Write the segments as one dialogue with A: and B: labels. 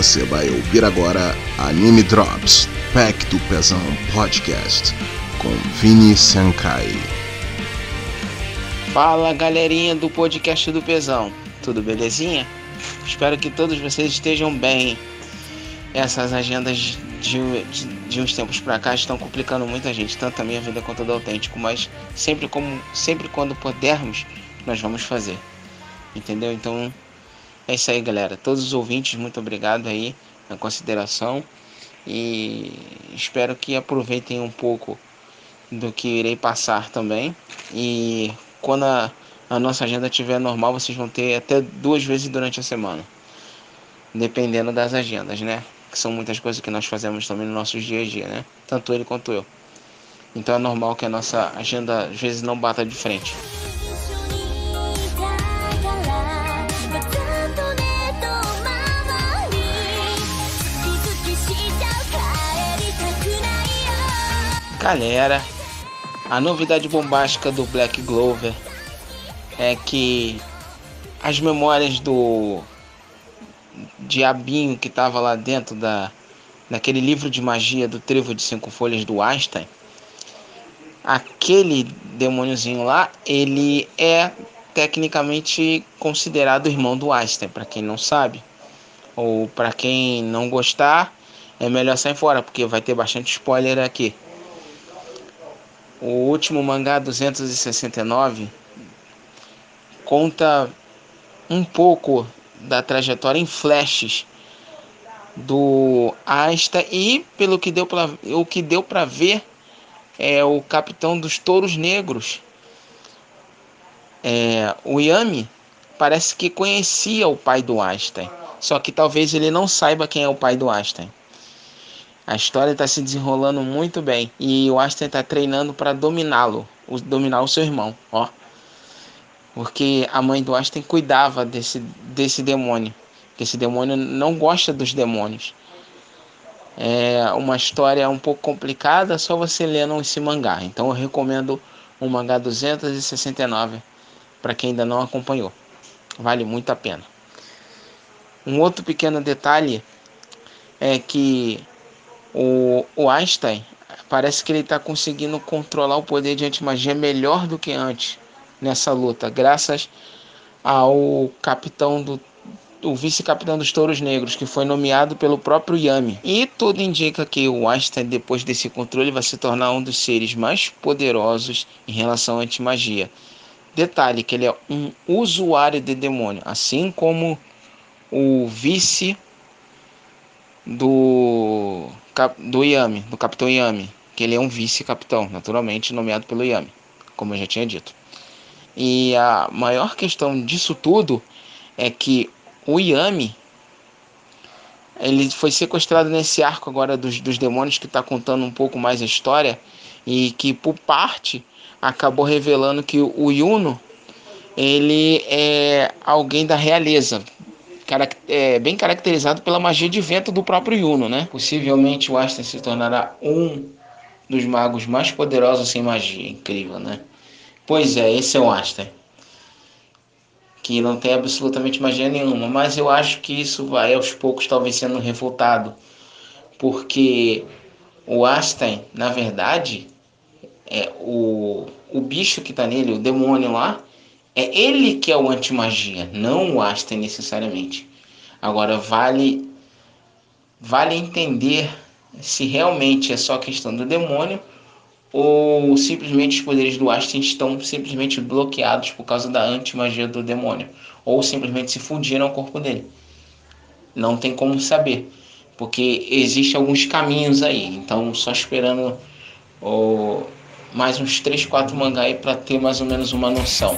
A: Você vai ouvir agora Anime Drops, Pack do Pezão Podcast, com Vini Sankai.
B: Fala galerinha do podcast do Pezão, tudo belezinha? Espero que todos vocês estejam bem. Essas agendas de, de, de uns tempos pra cá estão complicando muita gente, tanto a minha vida quanto a do autêntico, mas sempre, como, sempre quando pudermos, nós vamos fazer. Entendeu? Então é isso aí, galera. Todos os ouvintes, muito obrigado aí na consideração e espero que aproveitem um pouco do que irei passar também. E quando a, a nossa agenda estiver normal, vocês vão ter até duas vezes durante a semana, dependendo das agendas, né? Que são muitas coisas que nós fazemos também no nosso dia a dia, né? Tanto ele quanto eu. Então é normal que a nossa agenda às vezes não bata de frente. Galera, a novidade bombástica do Black Clover é que as memórias do diabinho que estava lá dentro da naquele livro de magia do Trevo de Cinco Folhas do Einstein, aquele demôniozinho lá, ele é tecnicamente considerado irmão do Einstein, para quem não sabe, ou para quem não gostar, é melhor sair fora, porque vai ter bastante spoiler aqui. O último mangá 269 conta um pouco da trajetória em flashes do Asta e pelo que deu para o que deu para ver é o capitão dos Touros Negros. É, o Yami parece que conhecia o pai do Einstein, só que talvez ele não saiba quem é o pai do Einstein. A história está se desenrolando muito bem e o Einstein está treinando para dominá-lo, dominar o seu irmão, ó. Porque a mãe do Einstein cuidava desse, desse demônio, que esse demônio não gosta dos demônios. É uma história um pouco complicada, só você lendo esse mangá. Então eu recomendo o mangá 269 para quem ainda não acompanhou. Vale muito a pena. Um outro pequeno detalhe é que o, o Einstein parece que ele está conseguindo controlar o poder de antimagia melhor do que antes nessa luta, graças ao capitão do o vice-capitão dos Touros Negros, que foi nomeado pelo próprio Yami. E tudo indica que o Einstein, depois desse controle, vai se tornar um dos seres mais poderosos em relação à antimagia. Detalhe que ele é um usuário de demônio, assim como o vice do do Yami, do Capitão Yami, que ele é um vice-capitão, naturalmente nomeado pelo Yami, como eu já tinha dito. E a maior questão disso tudo é que o Yami ele foi sequestrado nesse arco agora dos, dos demônios que está contando um pouco mais a história e que por parte acabou revelando que o Yuno ele é alguém da realeza, é, bem caracterizado pela magia de vento do próprio Yuno, né? Possivelmente o Aston se tornará um dos magos mais poderosos sem magia. Incrível, né? Pois é, esse é o Aston. Que não tem absolutamente magia nenhuma. Mas eu acho que isso vai aos poucos talvez sendo revoltado. Porque o Aston, na verdade, é o, o bicho que tá nele, o demônio lá, é ele que é o anti-magia, não o Aston necessariamente. Agora vale vale entender se realmente é só questão do demônio ou simplesmente os poderes do Aston estão simplesmente bloqueados por causa da anti-magia do demônio ou simplesmente se fundiram ao corpo dele. Não tem como saber, porque existem alguns caminhos aí. Então, só esperando mais uns 3, 4 mangá aí para ter mais ou menos uma noção.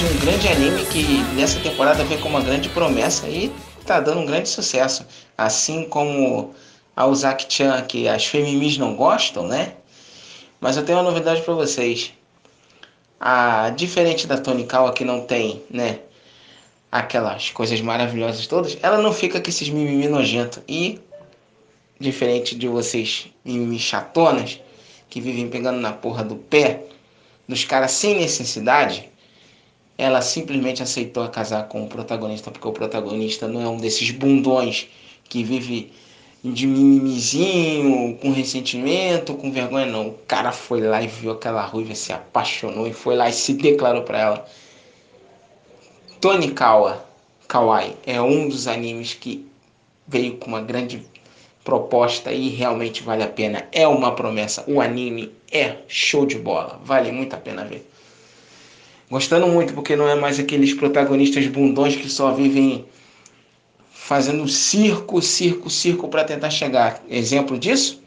B: De um grande anime que nessa temporada vem com uma grande promessa e tá dando um grande sucesso. Assim como a Uzaki-chan, que as feminis não gostam, né? Mas eu tenho uma novidade para vocês. A diferente da Tonikawa que não tem, né, aquelas coisas maravilhosas todas, ela não fica com esses mimimi nojento e diferente de vocês mimimi chatonas que vivem pegando na porra do pé dos caras sem necessidade, ela simplesmente aceitou casar com o protagonista porque o protagonista não é um desses bundões que vive de mimimizinho, com ressentimento, com vergonha, não. O cara foi lá e viu aquela ruiva, se apaixonou e foi lá e se declarou para ela. Tonikawa Kawaii é um dos animes que veio com uma grande proposta e realmente vale a pena. É uma promessa. O anime é show de bola. Vale muito a pena ver. Gostando muito porque não é mais aqueles protagonistas bundões que só vivem fazendo circo, circo, circo para tentar chegar. Exemplo disso?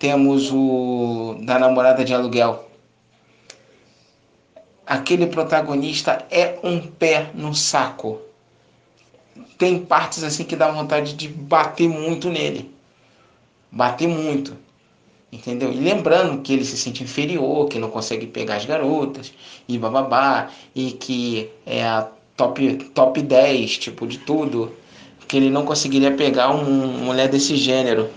B: Temos o da namorada de aluguel. Aquele protagonista é um pé no saco. Tem partes assim que dá vontade de bater muito nele. Bater muito. Entendeu? E lembrando que ele se sente inferior, que não consegue pegar as garotas, e bababá, e que é a top, top 10, tipo, de tudo que ele não conseguiria pegar uma mulher desse gênero.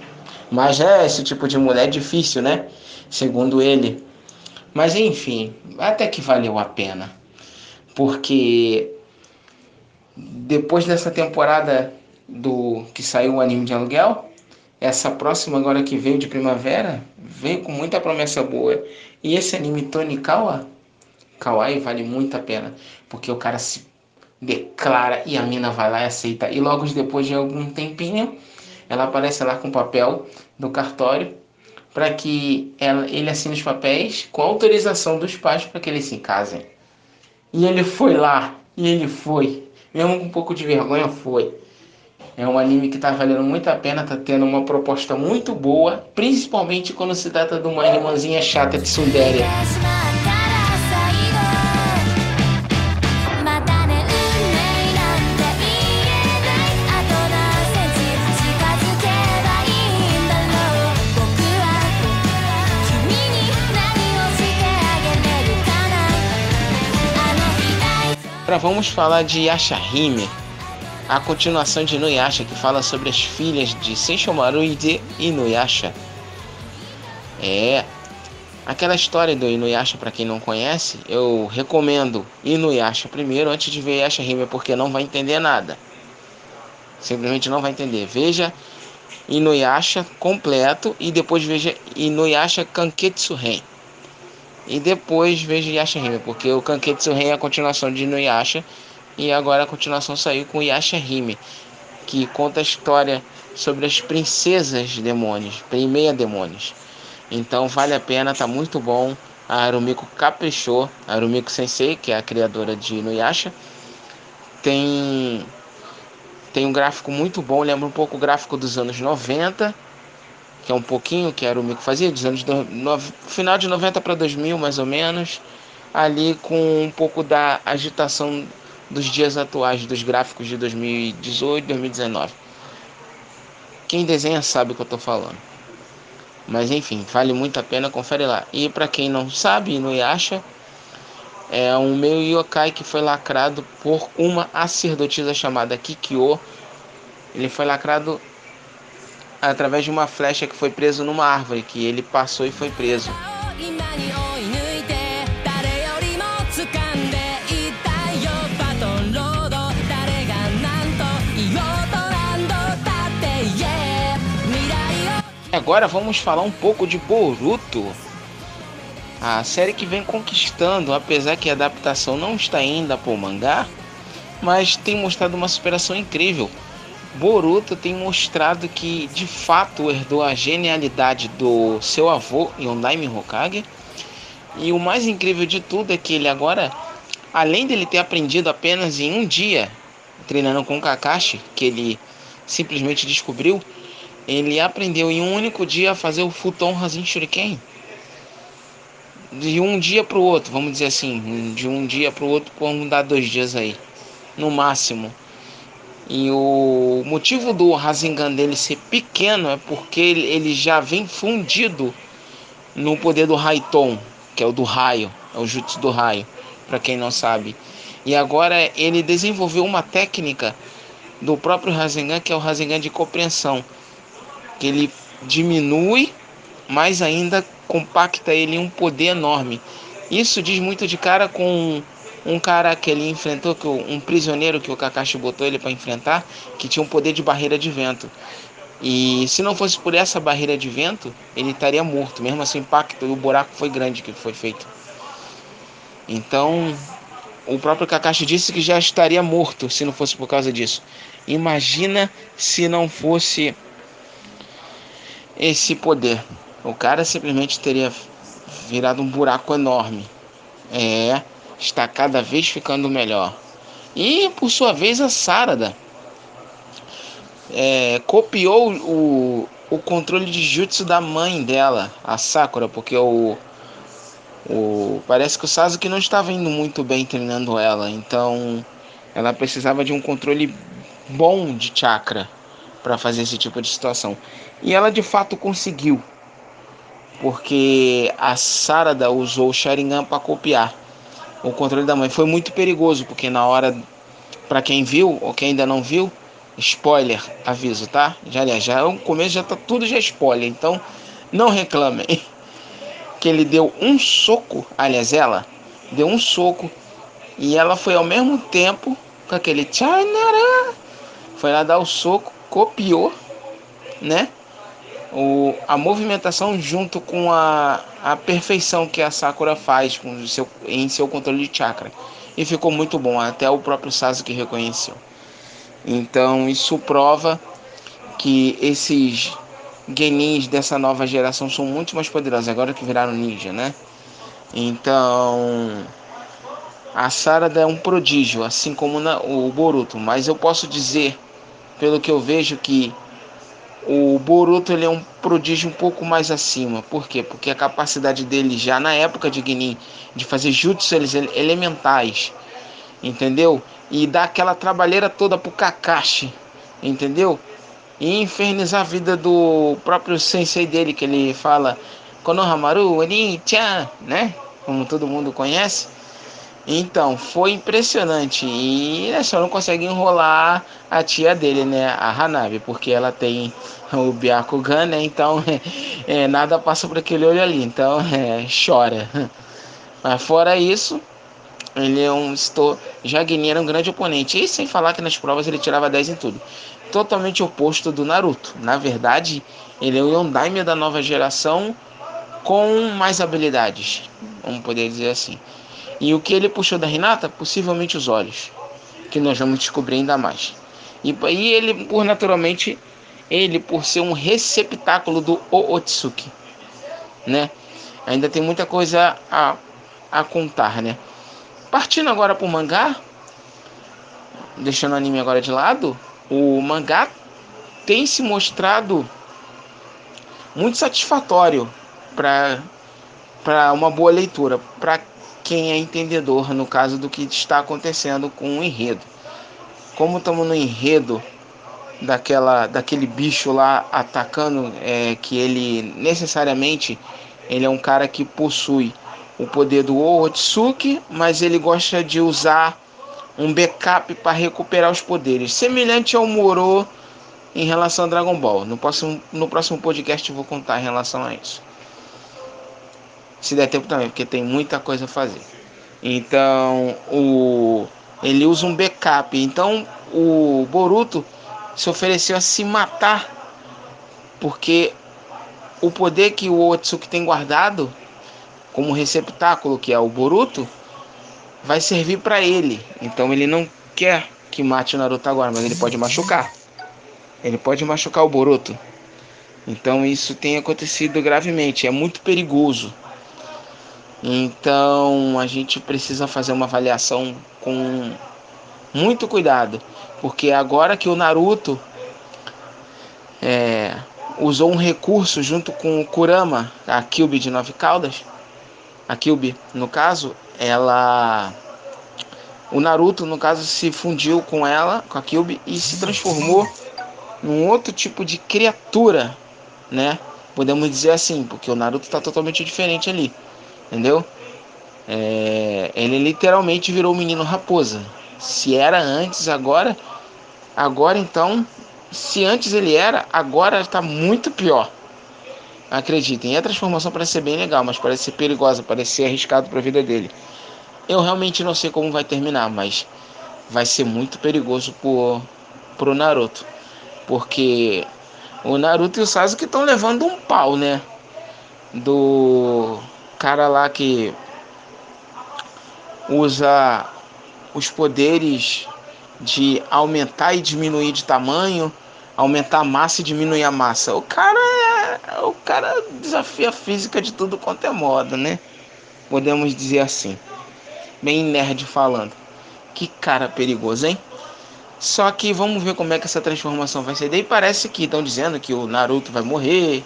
B: Mas é esse tipo de mulher difícil, né? Segundo ele. Mas enfim, até que valeu a pena. Porque depois dessa temporada do que saiu o anime de aluguel, essa próxima agora que veio de primavera, veio com muita promessa boa. E esse anime Tonikawa, Kawaii vale muito a pena, porque o cara se declara e a mina vai lá e aceita. E logo depois de algum tempinho, ela aparece lá com o papel do cartório para que ela, ele assine os papéis com autorização dos pais para que eles se casem. E ele foi lá, e ele foi, mesmo com um pouco de vergonha, foi. É um anime que está valendo muito a pena, está tendo uma proposta muito boa, principalmente quando se trata de uma irmãzinha chata de Tsundere. Agora vamos falar de Yashahime, a continuação de Inuyasha, que fala sobre as filhas de Senshomaru e de Inuyasha. É aquela história do Inuyasha, para quem não conhece, eu recomendo Inuyasha primeiro antes de ver Yashahime, porque não vai entender nada. Simplesmente não vai entender. Veja Inuyasha completo e depois veja Inuyasha Kanketsu Ren. E depois vejo Yasha Hime, porque o Kanketsu Ren é a continuação de Inuyasha. E agora a continuação saiu com Yasha Hime, que conta a história sobre as princesas demônios, primeira demônios. Então vale a pena, tá muito bom. A Arumiko caprichou, a Arumiko Sensei, que é a criadora de Inuyasha, tem tem um gráfico muito bom, lembra um pouco o gráfico dos anos 90 que é um pouquinho que era o Mico fazia, dos anos do, no, final de 90 para 2000 mais ou menos, ali com um pouco da agitação dos dias atuais, dos gráficos de 2018, 2019. Quem desenha sabe o que eu estou falando. Mas enfim, vale muito a pena, confere lá. E para quem não sabe, no Yasha é um meio yokai que foi lacrado por uma sacerdotisa chamada Kikyo. Ele foi lacrado através de uma flecha que foi preso numa árvore, que ele passou e foi preso. Agora vamos falar um pouco de Boruto. A série que vem conquistando, apesar que a adaptação não está ainda para o mangá, mas tem mostrado uma superação incrível. Boruto tem mostrado que de fato herdou a genialidade do seu avô Yondaime Hokage. E o mais incrível de tudo é que ele agora, além dele ter aprendido apenas em um dia treinando com Kakashi, que ele simplesmente descobriu, ele aprendeu em um único dia a fazer o Futon Hazin Shuriken. De um dia para o outro, vamos dizer assim, de um dia para o outro, vamos dar dois dias aí, no máximo. E o motivo do Rasengan dele ser pequeno é porque ele já vem fundido no poder do Raiton, que é o do raio. é o jutsu do raio, para quem não sabe. E agora ele desenvolveu uma técnica do próprio Rasengan, que é o Rasengan de compreensão, que ele diminui, mas ainda compacta ele um poder enorme. Isso diz muito de cara com um cara que ele enfrentou, que um prisioneiro que o Kakashi botou ele para enfrentar, que tinha um poder de barreira de vento. E se não fosse por essa barreira de vento, ele estaria morto. Mesmo assim, o impacto e o buraco foi grande que foi feito. Então, o próprio Kakashi disse que já estaria morto se não fosse por causa disso. Imagina se não fosse esse poder. O cara simplesmente teria virado um buraco enorme. É, está cada vez ficando melhor. E por sua vez a Sarada é, copiou o, o controle de jutsu da mãe dela, a Sakura, porque o, o parece que o Sasuke não estava indo muito bem treinando ela, então ela precisava de um controle bom de chakra para fazer esse tipo de situação. E ela de fato conseguiu, porque a Sarada usou o Sharingan para copiar o controle da mãe. Foi muito perigoso, porque na hora, para quem viu ou quem ainda não viu, spoiler, aviso, tá? Já, já o começo já tá tudo já spoiler, então não reclamem. Que ele deu um soco, aliás, ela deu um soco e ela foi ao mesmo tempo com aquele tchanará, foi lá dar o soco, copiou, né? O, a movimentação junto com a, a perfeição que a Sakura faz com seu, em seu controle de chakra. E ficou muito bom, até o próprio Sasuke reconheceu. Então isso prova que esses genins dessa nova geração são muito mais poderosos, agora que viraram ninja, né? Então a Sarada é um prodígio, assim como na, o Boruto, mas eu posso dizer, pelo que eu vejo, que o Boruto ele é um prodígio um pouco mais acima. Por quê? Porque a capacidade dele já na época de Genin de fazer jutsu elementais, entendeu? E dar aquela trabalheira toda pro Kakashi, entendeu? E infernizar a vida do próprio sensei dele, que ele fala Konohamaru, Oni-chan, né? Como todo mundo conhece. Então, foi impressionante. E né, só não consegue enrolar a tia dele, né? A Hanabi, porque ela tem o Byakugan, né? Então, é, nada passa por aquele olho ali. Então, é, chora. Mas fora isso, ele é um. Estou, era um grande oponente. E sem falar que nas provas ele tirava 10 em tudo. Totalmente oposto do Naruto. Na verdade, ele é o Yondaime da nova geração com mais habilidades. Vamos poder dizer assim. E o que ele puxou da Renata? Possivelmente os olhos, que nós vamos descobrir ainda mais. E, e ele, por naturalmente, ele por ser um receptáculo do Ootsuki, né? Ainda tem muita coisa a, a contar, né? Partindo agora para o mangá, deixando o anime agora de lado, o mangá tem se mostrado muito satisfatório para uma boa leitura, para quem é entendedor no caso do que está acontecendo com o enredo. Como estamos no enredo daquela daquele bicho lá atacando, é, que ele necessariamente ele é um cara que possui o poder do Otsuki, mas ele gosta de usar um backup para recuperar os poderes, semelhante ao Moro em relação a Dragon Ball. No próximo, no próximo podcast eu vou contar em relação a isso. Se der tempo também, porque tem muita coisa a fazer. Então, o ele usa um backup. Então, o Boruto se ofereceu a se matar porque o poder que o Otsuki tem guardado como receptáculo, que é o Boruto, vai servir para ele. Então ele não quer que mate o Naruto agora, mas ele pode machucar. Ele pode machucar o Boruto. Então isso tem acontecido gravemente, é muito perigoso. Então a gente precisa fazer uma avaliação com muito cuidado, porque agora que o Naruto é, usou um recurso junto com o Kurama, a Kyubi de nove caudas, a Kyubi no caso, ela o Naruto no caso se fundiu com ela, com a Kyubi e se transformou num outro tipo de criatura, né? Podemos dizer assim, porque o Naruto está totalmente diferente ali entendeu? É, ele literalmente virou o menino raposa. Se era antes, agora, agora então, se antes ele era, agora está muito pior. Acreditem, a transformação parece ser bem legal, mas parece ser perigosa, parece ser arriscado para a vida dele. Eu realmente não sei como vai terminar, mas vai ser muito perigoso pro, pro Naruto. Porque o Naruto e o Sasuke estão levando um pau, né? Do cara lá que usa os poderes de aumentar e diminuir de tamanho, aumentar a massa e diminuir a massa. O cara é, o cara desafia a física de tudo quanto é moda, né? Podemos dizer assim. Bem nerd falando. Que cara perigoso, hein? Só que vamos ver como é que essa transformação vai ser. Daí parece que estão dizendo que o Naruto vai morrer,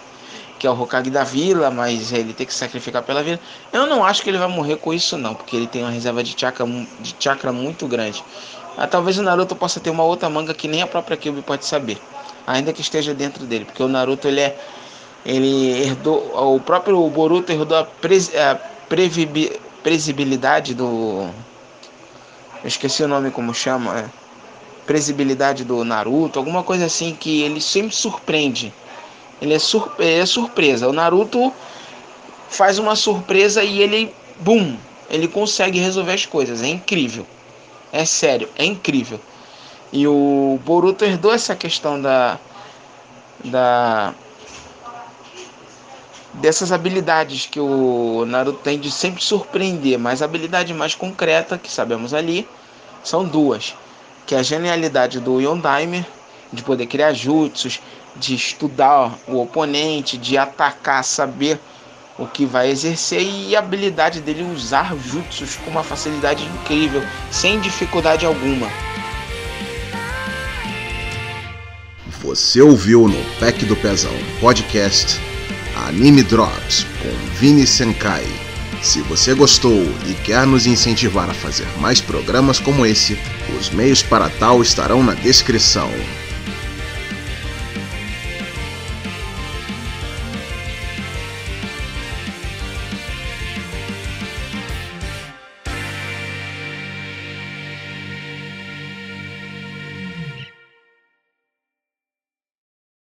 B: que é o Hokage da vila, mas ele tem que sacrificar pela vida. Eu não acho que ele vai morrer com isso não, porque ele tem uma reserva de chakra, de chakra muito grande. Ah, talvez o Naruto possa ter uma outra manga que nem a própria Kyuubi pode saber, ainda que esteja dentro dele, porque o Naruto ele é ele herdou o próprio Boruto herdou a, pres, a previsibilidade do eu esqueci o nome como chama, é, previsibilidade do Naruto, alguma coisa assim que ele sempre surpreende. Ele é, sur é surpresa. O Naruto faz uma surpresa e ele, bum, ele consegue resolver as coisas. É incrível. É sério, é incrível. E o Boruto herdou essa questão da da dessas habilidades que o Naruto tem de sempre surpreender, mas a habilidade mais concreta que sabemos ali são duas, que é a genialidade do Yondaime de poder criar jutsus, de estudar o oponente, de atacar, saber o que vai exercer e a habilidade dele usar jutsus com uma facilidade incrível, sem dificuldade alguma.
A: Você ouviu no Pack do Pezão podcast Anime Drops com Vini Senkai. Se você gostou e quer nos incentivar a fazer mais programas como esse, os meios para tal estarão na descrição.